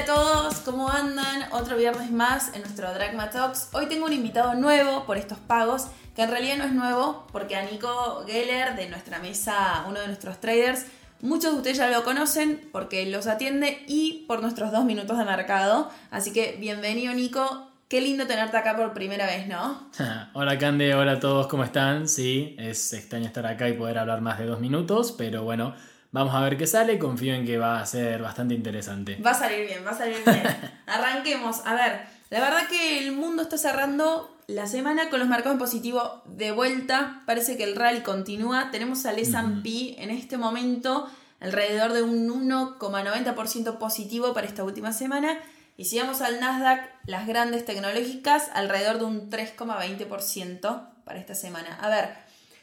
a todos, ¿cómo andan? Otro viernes más en nuestro Dragma Talks. Hoy tengo un invitado nuevo por estos pagos, que en realidad no es nuevo, porque a Nico Geller de nuestra mesa, uno de nuestros traders, muchos de ustedes ya lo conocen porque los atiende y por nuestros dos minutos de mercado. Así que bienvenido Nico, Qué lindo tenerte acá por primera vez, ¿no? hola Cande, hola a todos, ¿cómo están? Sí, es extraño estar acá y poder hablar más de dos minutos, pero bueno, vamos a ver qué sale, confío en que va a ser bastante interesante. Va a salir bien, va a salir bien. Arranquemos, a ver, la verdad que el mundo está cerrando la semana con los marcados en positivo de vuelta, parece que el rally continúa, tenemos al S&P en este momento alrededor de un 1,90% positivo para esta última semana y si vamos al Nasdaq, las grandes tecnológicas, alrededor de un 3,20% para esta semana. A ver,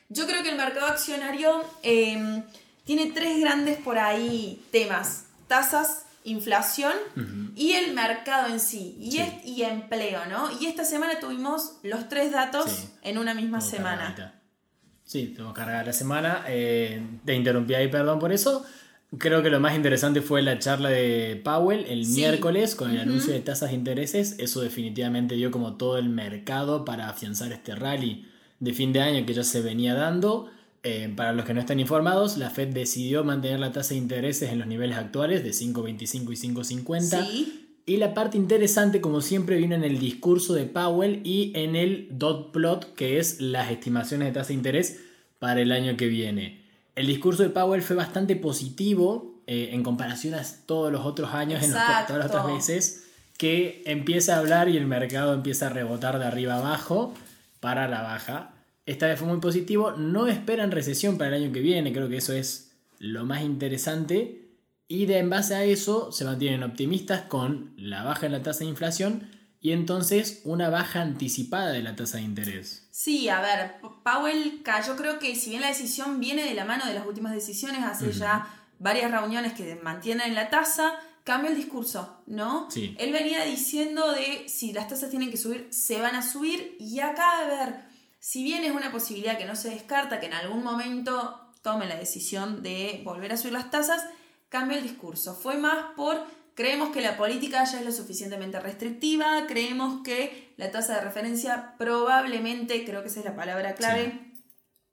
yo creo que el mercado accionario em, tiene tres grandes por ahí temas. Tasas, inflación y el mercado en sí. Y, y empleo, ¿no? Y esta semana tuvimos los tres datos en una misma semana. Sí, tengo cargada la semana. Eh, te interrumpí ahí, perdón por eso. Creo que lo más interesante fue la charla de Powell el miércoles con el anuncio de tasas de intereses. Eso definitivamente dio como todo el mercado para afianzar este rally de fin de año que ya se venía dando. Eh, para los que no están informados, la Fed decidió mantener la tasa de intereses en los niveles actuales de 5.25 y 5.50. Y la parte interesante, como siempre, vino en el discurso de Powell y en el dot plot, que es las estimaciones de tasa de interés para el año que viene el discurso de Powell fue bastante positivo eh, en comparación a todos los otros años, en todas las otras veces, que empieza a hablar y el mercado empieza a rebotar de arriba abajo para la baja. Esta vez fue muy positivo, no esperan recesión para el año que viene, creo que eso es lo más interesante. Y de en base a eso se mantienen optimistas con la baja en la tasa de inflación y entonces una baja anticipada de la tasa de interés. Sí, a ver, Powell yo creo que si bien la decisión viene de la mano de las últimas decisiones, hace ya varias reuniones que mantienen la tasa, cambia el discurso, ¿no? Sí. Él venía diciendo de si las tasas tienen que subir, se van a subir y acá, a ver, si bien es una posibilidad que no se descarta que en algún momento tome la decisión de volver a subir las tasas, cambia el discurso. Fue más por Creemos que la política ya es lo suficientemente restrictiva, creemos que la tasa de referencia probablemente, creo que esa es la palabra clave,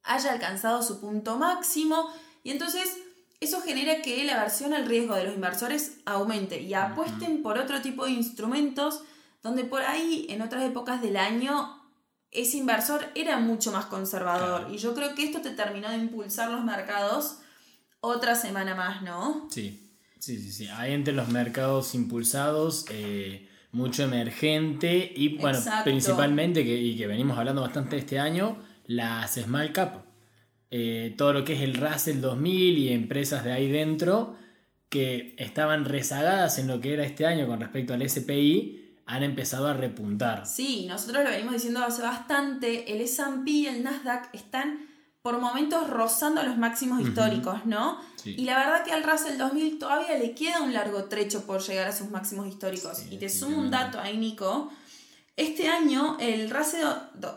haya alcanzado su punto máximo y entonces eso genera que la aversión al riesgo de los inversores aumente y apuesten por otro tipo de instrumentos donde por ahí en otras épocas del año ese inversor era mucho más conservador y yo creo que esto te terminó de impulsar los mercados otra semana más, ¿no? Sí, Sí, sí, sí. Hay entre los mercados impulsados, eh, mucho emergente y, bueno, principalmente, que, y que venimos hablando bastante este año, las Small Cap. Eh, todo lo que es el Russell 2000 y empresas de ahí dentro que estaban rezagadas en lo que era este año con respecto al SPI, han empezado a repuntar. Sí, nosotros lo venimos diciendo hace bastante, el S&P y el Nasdaq están por momentos rozando los máximos históricos, ¿no? Y la verdad que al Russell 2000 todavía le queda un largo trecho por llegar a sus máximos históricos. y te sumo un dato ahí, Nico. Este año el Russell,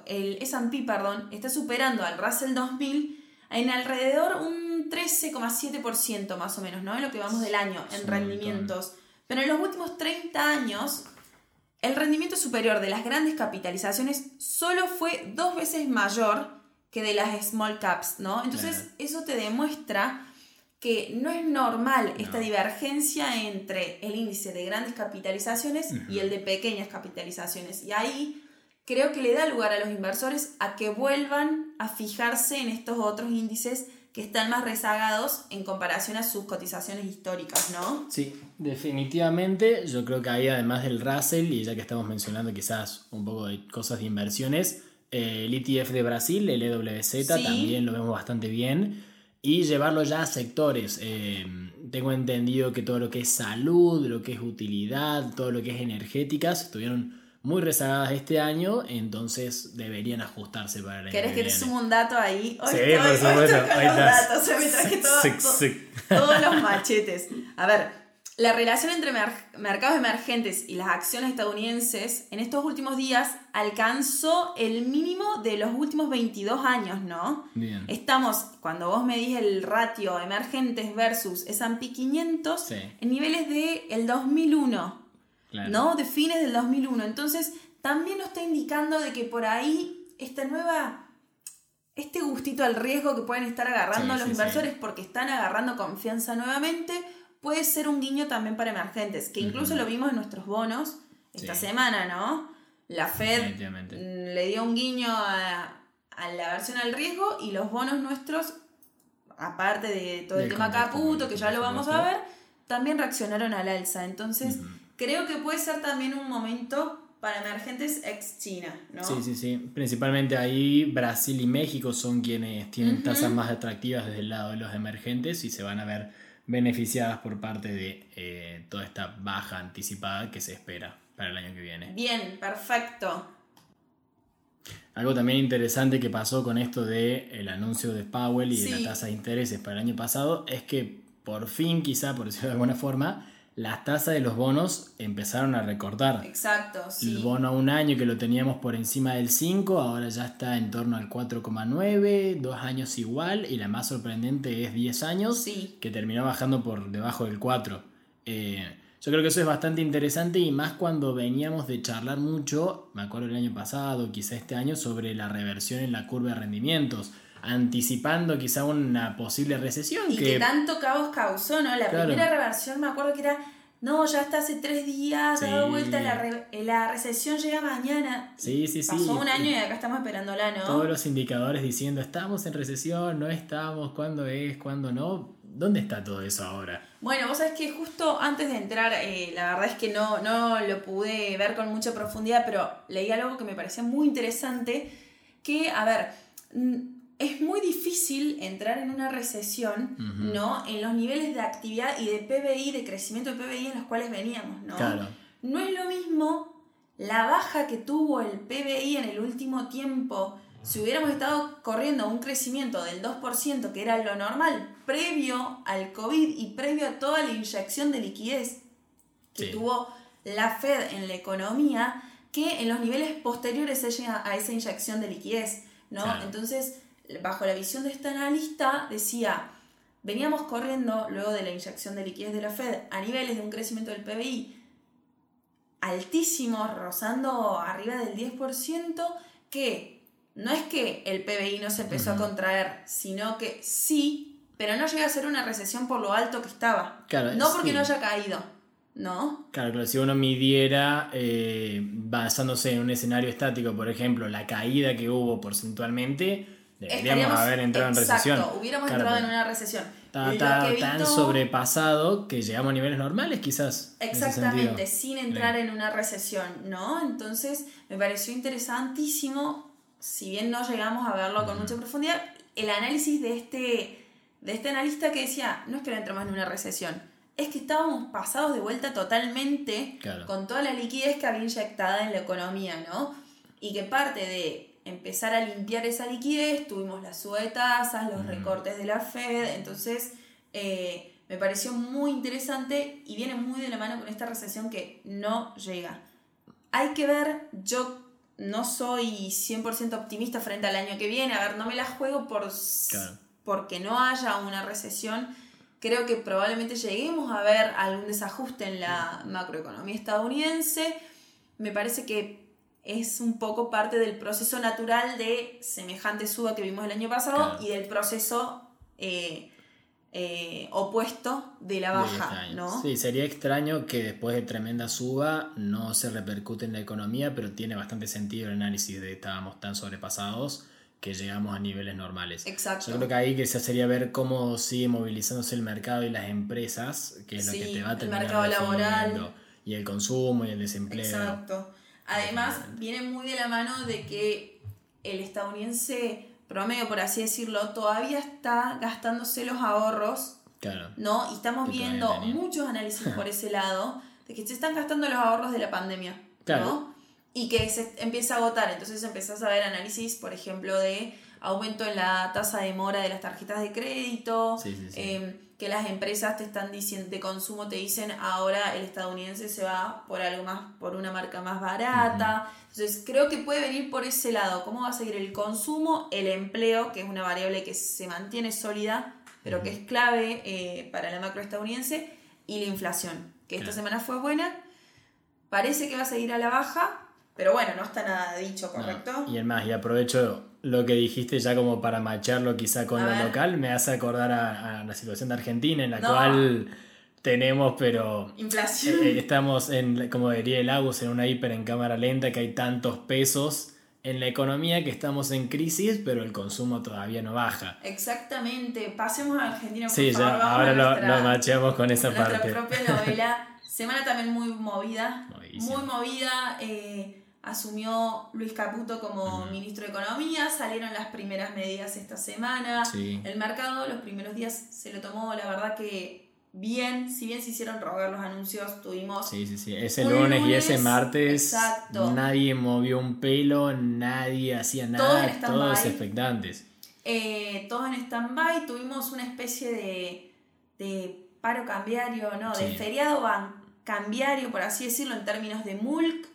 el S&P, perdón, está superando al Russell 2000 en alrededor un 13,7% más o menos, ¿no? En lo que vamos del año, en rendimientos. Pero en los últimos 30 años, el rendimiento superior de las grandes capitalizaciones solo fue dos veces mayor que de las small caps, ¿no? Entonces eso te demuestra que no es normal esta divergencia entre el índice de grandes capitalizaciones y el de pequeñas capitalizaciones. Y ahí creo que le da lugar a los inversores a que vuelvan a fijarse en estos otros índices que están más rezagados en comparación a sus cotizaciones históricas, ¿no? Sí, definitivamente. Yo creo que ahí además del Russell, y ya que estamos mencionando quizás un poco de cosas de inversiones, eh, el ETF de Brasil, el EWZ, también lo vemos bastante bien. Y llevarlo ya a sectores. Eh, tengo entendido que todo lo que es salud, lo que es utilidad, todo lo que es energéticas, estuvieron muy rezagadas este año, entonces deberían ajustarse para el ¿Querés que te sume un dato ahí? Hoy sí, estoy, por supuesto. Hoy los datos, o sea, me traje todos los machetes. A ver, la relación entre mercados emergentes y las acciones estadounidenses en estos últimos días alcanzó el mínimo de los últimos 22 años, ¿no? Bien. Estamos, cuando vos medís el ratio emergentes versus S&P 500, en niveles del de 2001. ¿no? De fines del 2001. Entonces, también nos está indicando de que por ahí esta nueva este gustito al riesgo que pueden estar agarrando sí, los inversores porque están agarrando confianza nuevamente puede ser un guiño también para emergentes, que incluso lo vimos en nuestros bonos esta semana, ¿no? La Fed mm, le dio un guiño a, a, la versión al riesgo y los bonos nuestros, aparte de todo el tema Caputo, que ya lo vamos a ver, también reaccionaron al alza. Entonces creo que puede ser también un momento para emergentes ex China, ¿no? Sí, sí, sí. Principalmente ahí Brasil y México son quienes tienen tasas más atractivas desde el lado de los emergentes y se van a ver beneficiadas por parte de eh, toda esta baja anticipada que se espera para el año que viene. Bien, perfecto. Algo también interesante que pasó con esto de el anuncio de Powell y de la tasa de intereses para el año pasado es que por fin, quizá por decirlo de alguna forma, las tasas de los bonos empezaron a recortar. Exacto, sí. El bono a un año que lo teníamos por encima del 5, ahora ya está en torno al 4,9, dos años igual, y la más sorprendente es 10 años, que terminó bajando por debajo del 4. Eh, yo creo que eso es bastante interesante y más cuando veníamos de charlar mucho, me acuerdo el año pasado, quizá este año, sobre la reversión en la curva de rendimientos anticipando quizá una posible recesión. Y que, tanto caos causó, ¿no? La primera reversión me acuerdo que era, no, ya está hace tres días, ha dado vuelta, la, la, recesión llega mañana. Sí, sí, sí. Pasó un año y acá estamos esperándola, ¿no? Todos los indicadores diciendo, estamos en recesión, no estamos, cuándo es, cuándo no. ¿Dónde está todo eso ahora? Bueno, vos sabés que justo antes de entrar, eh, la verdad es que no, no lo pude ver con mucha profundidad, pero leí algo que me parecía muy interesante, que, a ver, es muy difícil entrar en una recesión, ¿no? En los niveles de actividad y de PBI, de crecimiento de PBI en los cuales veníamos, ¿no? No es lo mismo la baja que tuvo el PBI en el último tiempo. Si hubiéramos estado corriendo un crecimiento del 2%, que era lo normal, previo al COVID y previo a toda la inyección de liquidez que tuvo la Fed en la economía, que en los niveles posteriores a esa inyección de liquidez, ¿no? Entonces, bajo la visión de este analista, decía, veníamos corriendo luego de la inyección de liquidez de la Fed a niveles de un crecimiento del PBI altísimos, rozando arriba del 10%, que no es que el PBI no se empezó a contraer, sino que sí, pero no llega a ser una recesión por lo alto que estaba. no porque no haya caído. ¿No? Claro, claro, si uno midiera eh, basándose en un escenario estático, por ejemplo, la caída que hubo porcentualmente, Deberíamos haber entrado en recesión. hubiéramos entrado en una recesión. Está, tan sobrepasado que llegamos a niveles normales, quizás. Exactamente, sin entrar en una recesión, ¿no? Entonces, me pareció interesantísimo, si bien no llegamos a verlo con mucha profundidad, el análisis de este, de este analista que decía, no es que no entramos en una recesión, es que estábamos pasados de vuelta totalmente con toda la liquidez que había inyectada en la economía, ¿no? Y que parte de empezar a limpiar esa liquidez, tuvimos la suba de tasas, los recortes de la Fed, entonces eh, me pareció muy interesante y viene muy de la mano con esta recesión que no llega. Hay que ver, yo no soy 100% optimista frente al año que viene, a ver, no me la juego por, porque no haya una recesión. Creo que probablemente lleguemos a ver algún desajuste en la macroeconomía estadounidense. Me parece que es un poco parte del proceso natural de semejante suba que vimos el año pasado y del proceso eh, eh, opuesto de la baja, ¿no? Sí, sería extraño que después de tremenda suba no se repercute en la economía, pero tiene bastante sentido el análisis de estábamos tan sobrepasados que llegamos a niveles normales. Exacto. Yo creo que ahí quizás sería ver cómo sigue movilizándose el mercado y las empresas, que es lo que te va a terminar el mercado laboral y el consumo y el desempleo. Exacto. Además, viene muy de la mano de que el estadounidense promedio, por así decirlo, todavía está gastándose los ahorros. Claro. ¿No? Y estamos viendo muchos análisis por ese lado de que se están gastando los ahorros de la pandemia. Claro. Y que se empieza a agotar. Entonces empezás a ver análisis, por ejemplo, de aumento en la tasa de mora de las tarjetas de crédito. Sí, sí, sí. Em, que las empresas te están diciendo, de consumo te dicen ahora el estadounidense se va por algo más, por una marca más barata. Entonces creo que puede venir por ese lado, cómo va a seguir el consumo, el empleo, que es una variable que se mantiene sólida, pero que es clave eh, para la macro estadounidense, y la inflación, que esta semana fue buena, parece que va a seguir a la baja, pero bueno, no está nada dicho, ¿correcto? Y el más, y aprovecho lo que dijiste ya como para macharlo quizá con lo local, me hace acordar a, la situación de Argentina en la cual tenemos, pero... Inflación. Eh, estamos en, como diría el Agus, en una hiper en cámara lenta, que hay tantos pesos en la economía que estamos en crisis, pero el consumo todavía no baja. Exactamente. Pasemos a Argentina. Por sí, ya, ahora lo, lo, macheamos con esa parte. Nuestra propia novela. Semana también muy movida. Muy movida. Eh, asumió Luis Caputo como ministro de Economía, salieron las primeras medidas esta semana, el mercado los primeros días se lo tomó, la verdad que bien, si bien se hicieron rogar los anuncios, tuvimos... Sí, sí, sí, ese lunes, y ese martes nadie movió un pelo, nadie hacía nada, todos, expectantes. Eh, todos en stand-by, tuvimos una especie de, paro cambiario, ¿no? De feriado cambiario, por así decirlo, en términos de mulk.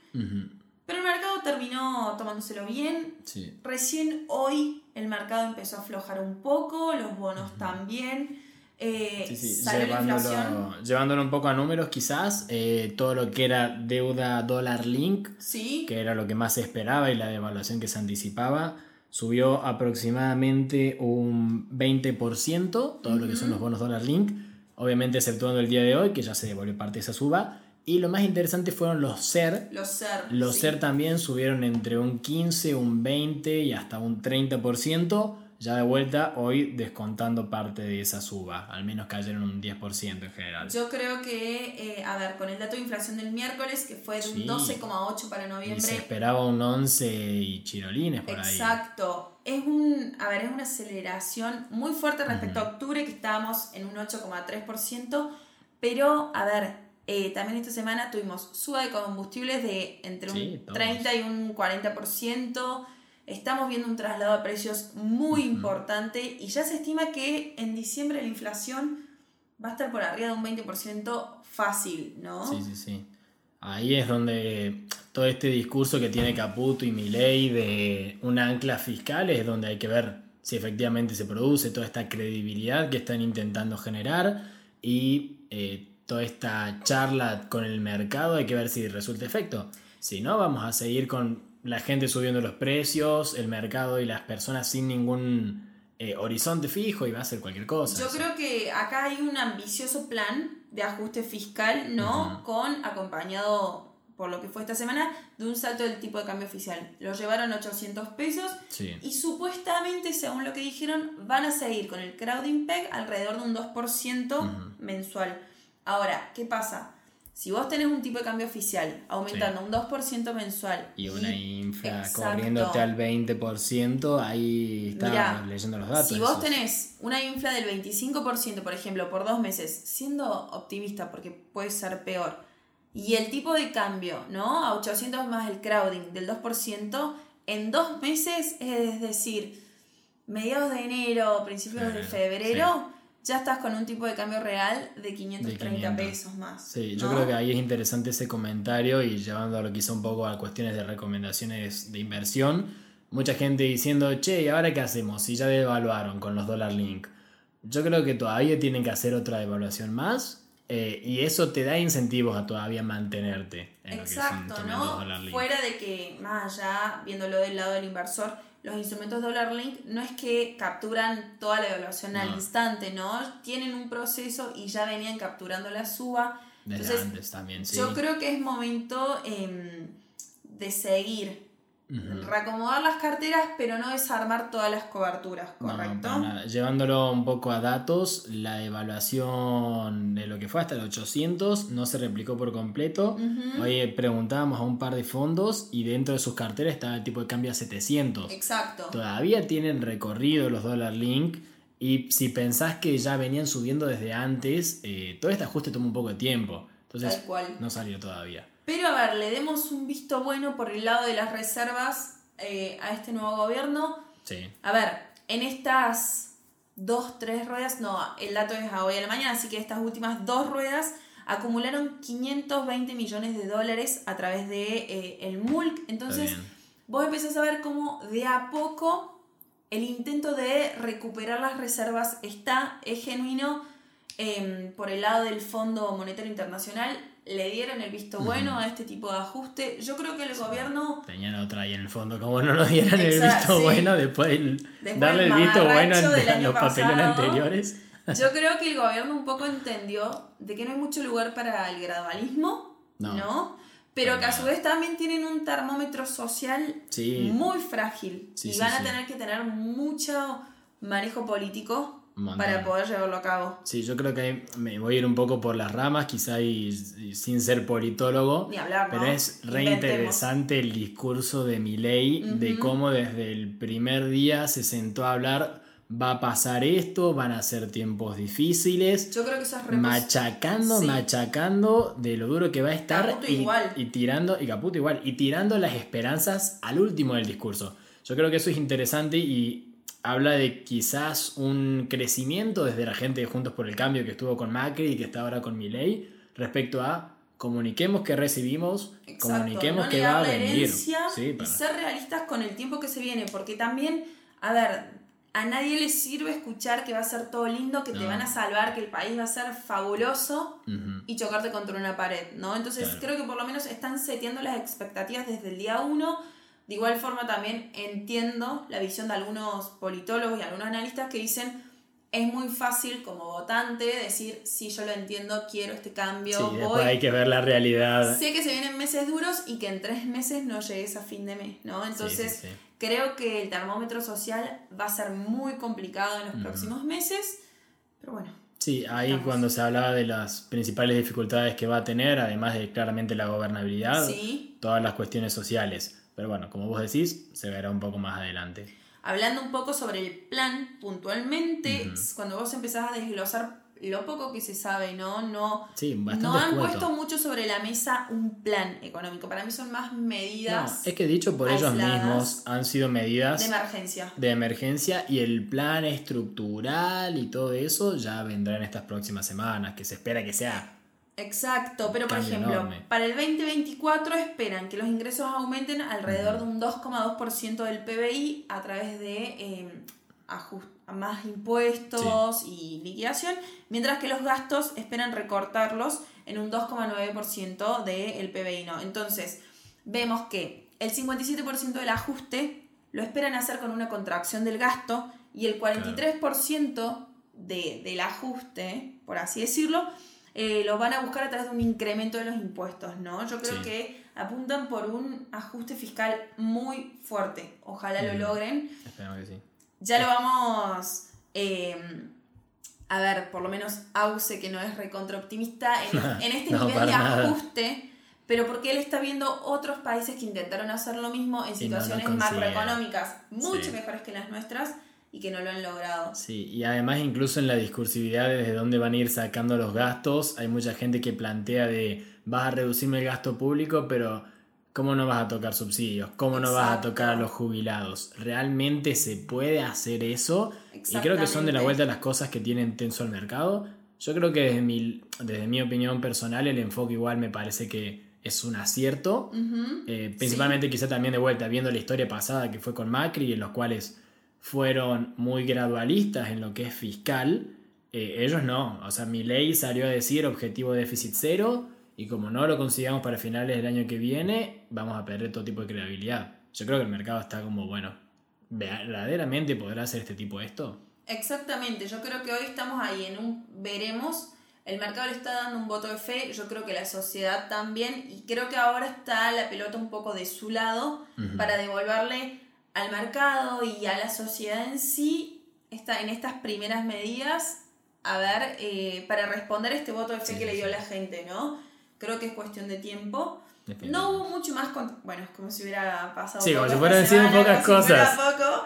Pero el mercado terminó tomándoselo bien. Recién hoy el mercado empezó a aflojar un poco, los bonos también. Eh, llevándolo, llevándolo, un poco a números, quizás, eh, todo lo que era deuda dólar link, que era lo que más se esperaba y la devaluación que se anticipaba, subió aproximadamente un 20%, todo lo que son los bonos dólar link, obviamente exceptuando el día de hoy, que ya se devolvió parte de esa suba, y lo más interesante fueron los SER. Los SER. Los SER también subieron entre un 15, un 20 y hasta un 30%. Ya de vuelta, hoy descontando parte de esa suba. Al menos cayeron un 10% en general. Yo creo que, eh, a ver, con el dato de inflación del miércoles, que fue de un 12,8 para noviembre. Y se esperaba un 11 y chirolines por ahí. Exacto. Es un, a ver, es una aceleración muy fuerte respecto a octubre, que estábamos en un 8,3%. Pero, a ver, eh, también esta semana tuvimos suba de combustibles de entre un 30 y un 40%. Estamos viendo un traslado de precios muy importante y ya se estima que en diciembre la inflación va a estar por arriba de un 20% fácil, ¿no? Sí, sí, sí. Ahí es donde todo este discurso que tiene Caputo y Milei de un ancla fiscal es donde hay que ver si efectivamente se produce toda esta credibilidad que están intentando generar y eh, toda esta charla con el mercado, hay que ver si resulta efecto. Si no, vamos a seguir con la gente subiendo los precios, el mercado y las personas sin ningún eh, horizonte fijo y va a ser cualquier cosa. Yo creo que acá hay un ambicioso plan de ajuste fiscal, ¿no? Con acompañado por lo que fue esta semana, de un salto del tipo de cambio oficial. Lo llevaron 800 pesos y supuestamente, según lo que dijeron, van a seguir con el crowding peg alrededor de un 2% mensual. Ahora, ¿qué pasa? Si vos tenés un tipo de cambio oficial aumentando un 2% mensual y una infla corriéndote al 20%, ahí está leyendo los datos. Si vos tenés una infla del 25%, por ejemplo, por dos meses, siendo optimista porque puede ser peor, y el tipo de cambio, ¿no? A 800 más el crowding del 2%, en dos meses, es decir, mediados de enero, principios de febrero, ya estás con un tipo de cambio real de 530 pesos más. Sí, yo creo que ahí es interesante ese comentario y llevándolo quizá un poco a cuestiones de recomendaciones de inversión. Mucha gente diciendo, che, ¿y ahora qué hacemos? Si ya devaluaron con los dólar link. Yo creo que todavía tienen que hacer otra devaluación más eh, y eso te da incentivos a todavía mantenerte. En Exacto, ¿no? Fuera de que, más allá, viéndolo del lado del inversor, los instrumentos Dollar Link no es que capturan toda la evaluación al instante, ¿no? Tienen un proceso y ya venían capturando la suba. Antes también, sí. Yo creo que es momento em, de seguir Reacomodar las carteras, pero no desarmar todas las coberturas, ¿correcto? Llevándolo un poco a datos, la evaluación de lo que fue hasta el 800 no se replicó por completo. Hoy preguntábamos a un par de fondos y dentro de sus carteras estaba el tipo de cambio a 700. Exacto. Todavía tienen recorrido los dólar link. Y si pensás que ya venían subiendo desde antes, eh, todo este ajuste toma un poco de tiempo. Entonces, no salió todavía. Pero a ver, le demos un visto bueno por el lado de las reservas eh, a este nuevo gobierno. Sí. A ver, en estas dos, tres ruedas, no, el dato es a hoy a la mañana, así que estas últimas dos ruedas acumularon 520 millones de dólares a través de eh, el MULC. Entonces, vos empezás a ver cómo de a poco el intento de recuperar las reservas está, es genuino em, por el lado del Fondo Monetario Internacional. Le dieron el visto bueno a este tipo de ajuste. Yo creo que el gobierno. Tenían otra ahí en el fondo, como no nos dieran el visto bueno después, darle el visto bueno a los papeles anteriores. Yo creo que el gobierno un poco entendió de que no hay mucho lugar para el gradualismo, ¿no? Pero que a su vez también tienen un termómetro social muy frágil y van a tener que tener mucho manejo político para poder llevarlo a cabo. Sí, yo creo que me voy a ir un poco por las ramas, quizá y, sin ser politólogo, Ni hablar, pero es re interesante el discurso de Milei de cómo desde el primer día se sentó a hablar va a pasar esto, van a ser tiempos difíciles. Yo creo que eso es Machacando, machacando de lo duro que va a estar. y, y, tirando, y Caputo igual, y tirando las esperanzas al último del discurso. Yo creo que eso es interesante y habla de quizás un crecimiento desde la gente de Juntos por el Cambio que estuvo con Macri y que está ahora con Milei respecto a comuniquemos que recibimos, comuniquemos que va a venir. Sí, Y ser realistas con el tiempo que se viene, porque también, a ver, a nadie le sirve escuchar que va a ser todo lindo, que te van a salvar, que el país va a ser fabuloso y chocarte contra una pared, ¿no? Entonces creo que por lo menos están seteando las expectativas desde el día uno. De igual forma también entiendo la visión de algunos politólogos y algunos analistas que dicen es muy fácil como votante decir, sí, yo lo entiendo, quiero este cambio. Sí, después hay que ver la realidad. Sé que se vienen meses duros y que en tres meses no llegues a fin de mes, ¿no? Entonces, creo que el termómetro social va a ser muy complicado en los próximos meses, pero bueno. Sí, ahí cuando se hablaba de las principales dificultades que va a tener, además de claramente la gobernabilidad, todas las cuestiones sociales. Pero bueno, como vos decís, se verá un poco más adelante hablando un poco sobre el plan puntualmente, cuando vos empezás a desglosar lo poco que se sabe, ¿no? No, no han puesto mucho sobre la mesa un plan económico. Para mí son más medidas. No, es que dicho por ellos mismos han sido medidas de emergencia. De emergencia y el plan estructural y todo eso ya vendrá en estas próximas semanas, que se espera que sea Exacto, pero por ejemplo, para el 2024 esperan que los ingresos aumenten alrededor de un 2,2% del PBI a través de eh, más impuestos y liquidación, mientras que los gastos esperan recortarlos en un 2,9% del PBI. ¿no? Entonces, vemos que el 57% del ajuste lo esperan hacer con una contracción del gasto y el 43% de, del ajuste, por así decirlo, eh, los van a buscar a través de un incremento de los impuestos, ¿no? Yo creo que apuntan por un ajuste fiscal muy fuerte. Ojalá lo logren. Esperamos que sí. Ya lo vamos... Eh, a ver, por lo menos Ause, que no es recontraoptimista, en, en este nivel de ajuste, pero porque él está viendo otros países que intentaron hacer lo mismo en situaciones macroeconómicas mucho mejores que las nuestras y que no lo han logrado. Sí, y además incluso en la discursividad desde dónde van a ir sacando los gastos, hay mucha gente que plantea de vas a reducirme el gasto público, pero ¿cómo no vas a tocar subsidios? ¿Cómo no vas a tocar a los jubilados? ¿Realmente se puede hacer eso? Y creo que son de la vuelta las cosas que tienen tenso el mercado. Yo creo que desde mi, desde mi opinión personal el enfoque igual me parece que es un acierto. Eh, principalmente quizá también de vuelta, viendo la historia pasada que fue con Macri, en los cuales fueron muy gradualistas en lo que es fiscal, eh, ellos no. O sea, mi ley salió a decir objetivo de déficit cero y como no lo consigamos para finales del año que viene, vamos a perder todo tipo de credibilidad. Yo creo que el mercado está como, bueno, ¿verdaderamente podrá hacer este tipo de esto? Exactamente, yo creo que hoy estamos ahí en un veremos. El mercado le está dando un voto de fe, yo creo que la sociedad también, y creo que ahora está la pelota un poco de su lado para devolverle al mercado y a la sociedad en sí está en estas primeras medidas, a ver, eh, para responder este voto de fe que le dio la gente, ¿no? Creo que es cuestión de tiempo. No hubo mucho más, con... bueno, como si hubiera pasado. Sí, como si fueran sido pocas cosas.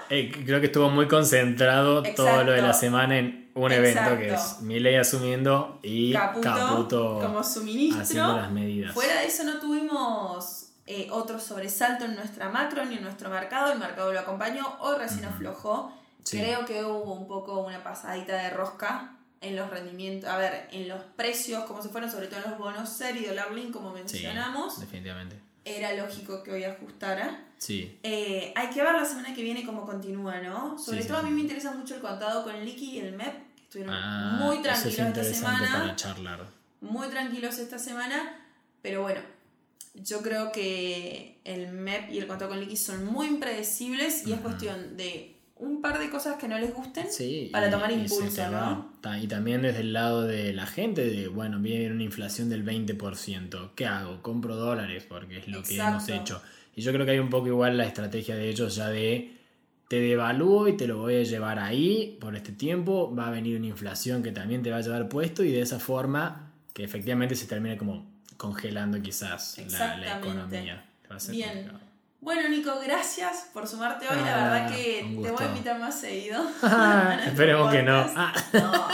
Eh, creo que estuvo muy concentrado todo lo de la semana en un evento que es Miley asumiendo y Caputo, como suministro. haciendo las medidas. Fuera de eso no tuvimos eh, otro sobresalto en nuestra macro ni en nuestro mercado. El mercado lo acompañó, hoy recién aflojó Creo que hubo un poco una pasadita de rosca en los rendimientos, a ver, en los precios, como se fueron, sobre todo en los bonos ser y dólar link, como mencionamos. definitivamente. Era lógico que hoy ajustara. Sí. Eh, hay que ver la semana que viene cómo continúa, ¿no? Sobre todo a mí me interesa mucho el contado con Liqui y el MEP, que estuvieron ah, muy tranquilos esta semana. Para charlar. Muy tranquilos esta semana, pero bueno, yo creo que el MEP y el contado con Liqui son muy impredecibles y es cuestión de un par de cosas que no les gusten para tomar impulso, ¿no? Y también desde el lado de la gente, de, bueno, viene una inflación del 20%, ¿qué hago? Compro dólares porque es lo que hemos hecho. Y yo creo que hay un poco igual la estrategia de ellos ya de te devalúo y te lo voy a llevar ahí por este tiempo, va a venir una inflación que también te va a llevar puesto y de esa forma que efectivamente se termine como congelando quizás la, economía. Bien. Bueno, Nico, gracias por sumarte hoy. la ah, verdad que te voy a invitar más seguido. Esperemos que no. no.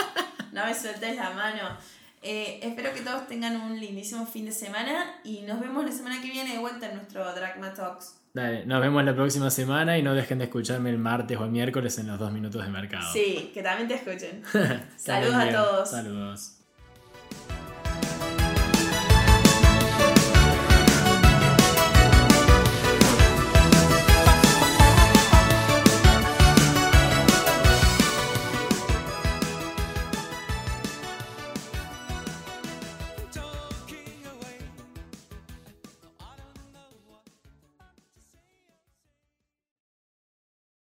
No me sueltes la mano. Eh, espero que todos tengan un lindísimo fin de semana y nos vemos la semana que viene de vuelta en nuestro Dragma Talks. Dale, nos vemos la próxima semana y no dejen de escucharme el martes o el miércoles en los dos minutos de mercado. Sí, que también te escuchen. Saludos a todos. Saludos.